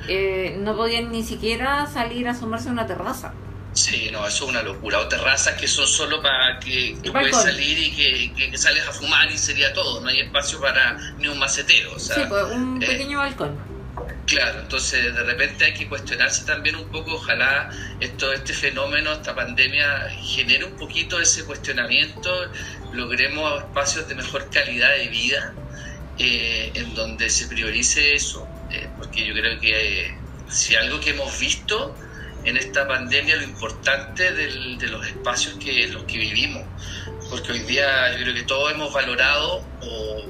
eh, no podían ni siquiera salir a asomarse a una terraza. Sí, no, eso es una locura. O terrazas que son solo para que tú puedes salir y que, sales a fumar y sería todo. No hay espacio para ni un macetero. O sea, sí, pues un eh, pequeño balcón. Claro, entonces de repente hay que cuestionarse también un poco, ojalá esto, este fenómeno, esta pandemia, genere un poquito ese cuestionamiento, logremos espacios de mejor calidad de vida, eh, en donde se priorice eso, eh, porque yo creo que eh, si algo que hemos visto en esta pandemia, lo importante de los espacios que los que vivimos, porque hoy día yo creo que todos hemos valorado o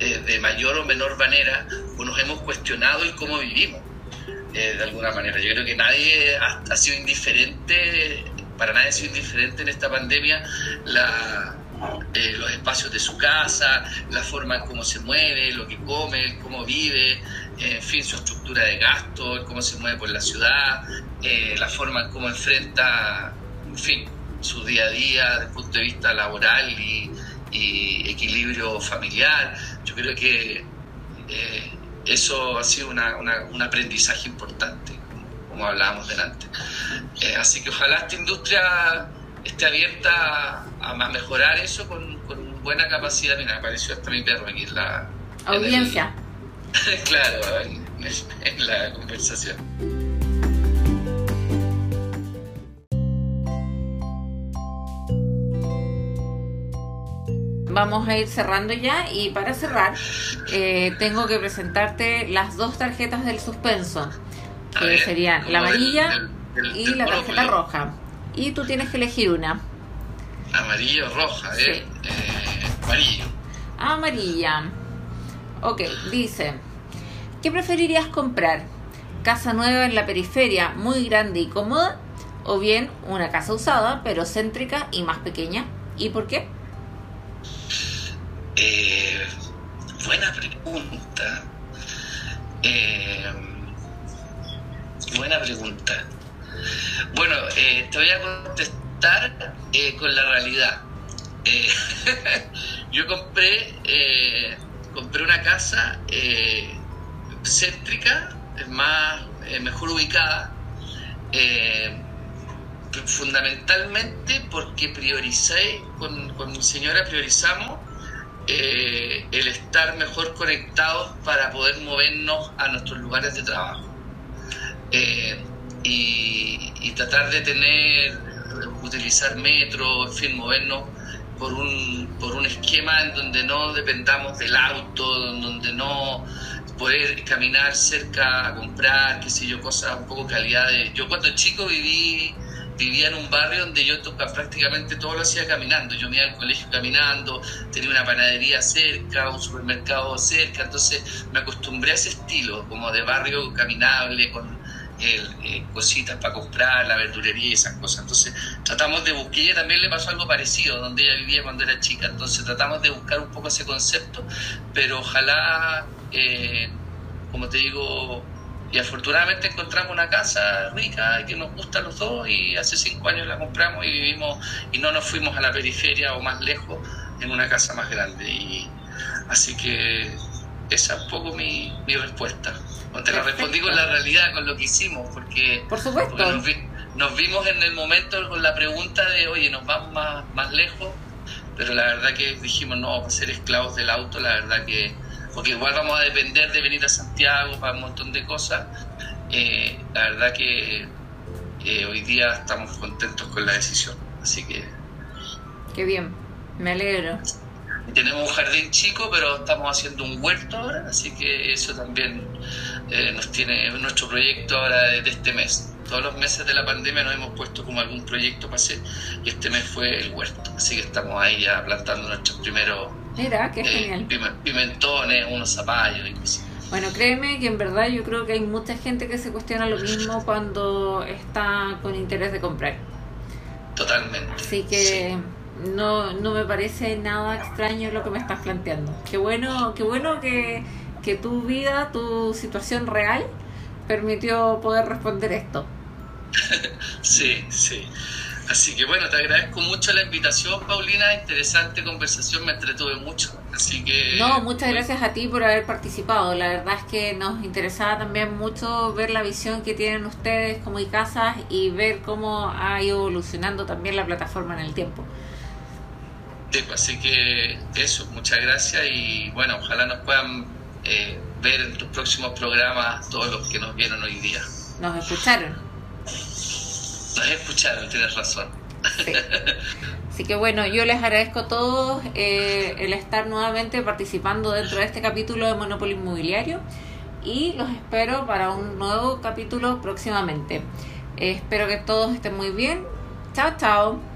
eh, de mayor o menor manera o nos hemos cuestionado el cómo vivimos. de alguna manera. Yo creo que nadie ha, sido indiferente, para nadie ha sido indiferente en esta pandemia la, los espacios de su casa, la forma en cómo se mueve, lo que come, cómo vive, en fin, su estructura de gasto, cómo se mueve por la ciudad, eh, la forma en cómo enfrenta, en fin, su día a día desde el punto de vista laboral y, equilibrio familiar. Yo creo que eh, eso ha sido un aprendizaje importante, como, hablábamos delante. Eh, así que ojalá esta industria esté abierta a, mejorar eso con, buena capacidad. Mira, apareció hasta mi perro en la audiencia. (laughs) claro, en, en la conversación. vamos a ir cerrando ya y para cerrar eh, tengo que presentarte las dos tarjetas del suspenso, que serían la amarilla y la tarjeta roja. Y tú tienes que elegir una. Amarillo o roja, ¿eh? amarillo. Amarilla. Ok, dice, ¿qué preferirías comprar? ¿Casa nueva en la periferia, muy grande y cómoda? ¿O bien una casa usada, pero céntrica y más pequeña? ¿Y por qué? Eh, buena pregunta. Eh, buena pregunta. Bueno, eh, te voy a contestar con la realidad. (laughs) yo compré, compré una casa céntrica, más, mejor ubicada, fundamentalmente porque prioricé, con, con mi señora priorizamos eh, el estar mejor conectados para poder movernos a nuestros lugares de trabajo. Eh, y, tratar de tener, utilizar metro, en fin, movernos por un, por un esquema en donde no dependamos del auto, en donde no poder caminar cerca a comprar, qué sé yo, cosas un poco calidad. Yo cuando chico viví vivía en un barrio donde yo prácticamente todo lo hacía caminando. Yo me iba al colegio caminando, tenía una panadería cerca, un supermercado cerca, entonces me acostumbré a ese estilo, como de barrio caminable, con eh, cositas para comprar, la verdulería y esas cosas. Entonces tratamos de buscar, también le pasó algo parecido, donde ella vivía cuando era chica, entonces tratamos de buscar un poco ese concepto, pero ojalá, eh, como te digo, y afortunadamente encontramos una casa rica que nos gusta a los dos y hace cinco años la compramos y vivimos y no nos fuimos a la periferia o más lejos en una casa más grande. Y así que esa es un poco mi, mi respuesta. Te la respondí con la realidad, con lo que hicimos, porque, Por supuesto. nos, vimos en el momento con la pregunta de, oye, nos vamos más, más lejos, pero la verdad que dijimos, no, ser esclavos del auto, la verdad que porque igual vamos a depender de venir a Santiago para un montón de cosas. Eh, la verdad que hoy día estamos contentos con la decisión, así que... Qué bien, me alegro. Tenemos un jardín chico, pero estamos haciendo un huerto ahora, así que eso también eh, nos tiene nuestro proyecto ahora de, este mes. Todos los meses de la pandemia nos hemos puesto como algún proyecto para hacer y este mes fue el huerto, así que estamos ahí ya plantando nuestros primeros Mira, qué genial. Pimentones, unos zapallos y cosas. Bueno, créeme que en verdad yo creo que hay mucha gente que se cuestiona lo mismo cuando está con interés de comprar. Totalmente. Así que no, no me parece nada extraño lo que me estás planteando. Qué bueno, qué bueno que, que tu vida, tu situación real permitió poder responder esto. (laughs) sí, sí. Así que bueno, te agradezco mucho la invitación, Paulina. Interesante conversación, me entretuve mucho. Así que. No, muchas gracias a ti por haber participado. La verdad es que nos interesaba también mucho ver la visión que tienen ustedes como ICASAS y ver cómo ha ido evolucionando también la plataforma en el tiempo. Sí, así que eso, muchas gracias y bueno, ojalá nos puedan eh, ver en tus próximos programas todos los que nos vieron hoy día. Nos escucharon. Nos escucharon, tienes razón. (laughs) Así que bueno, yo les agradezco a todos eh, el estar nuevamente participando dentro de este capítulo de Monopoly Inmobiliario y los espero para un nuevo capítulo próximamente. espero que todos estén muy bien. Chao, chao.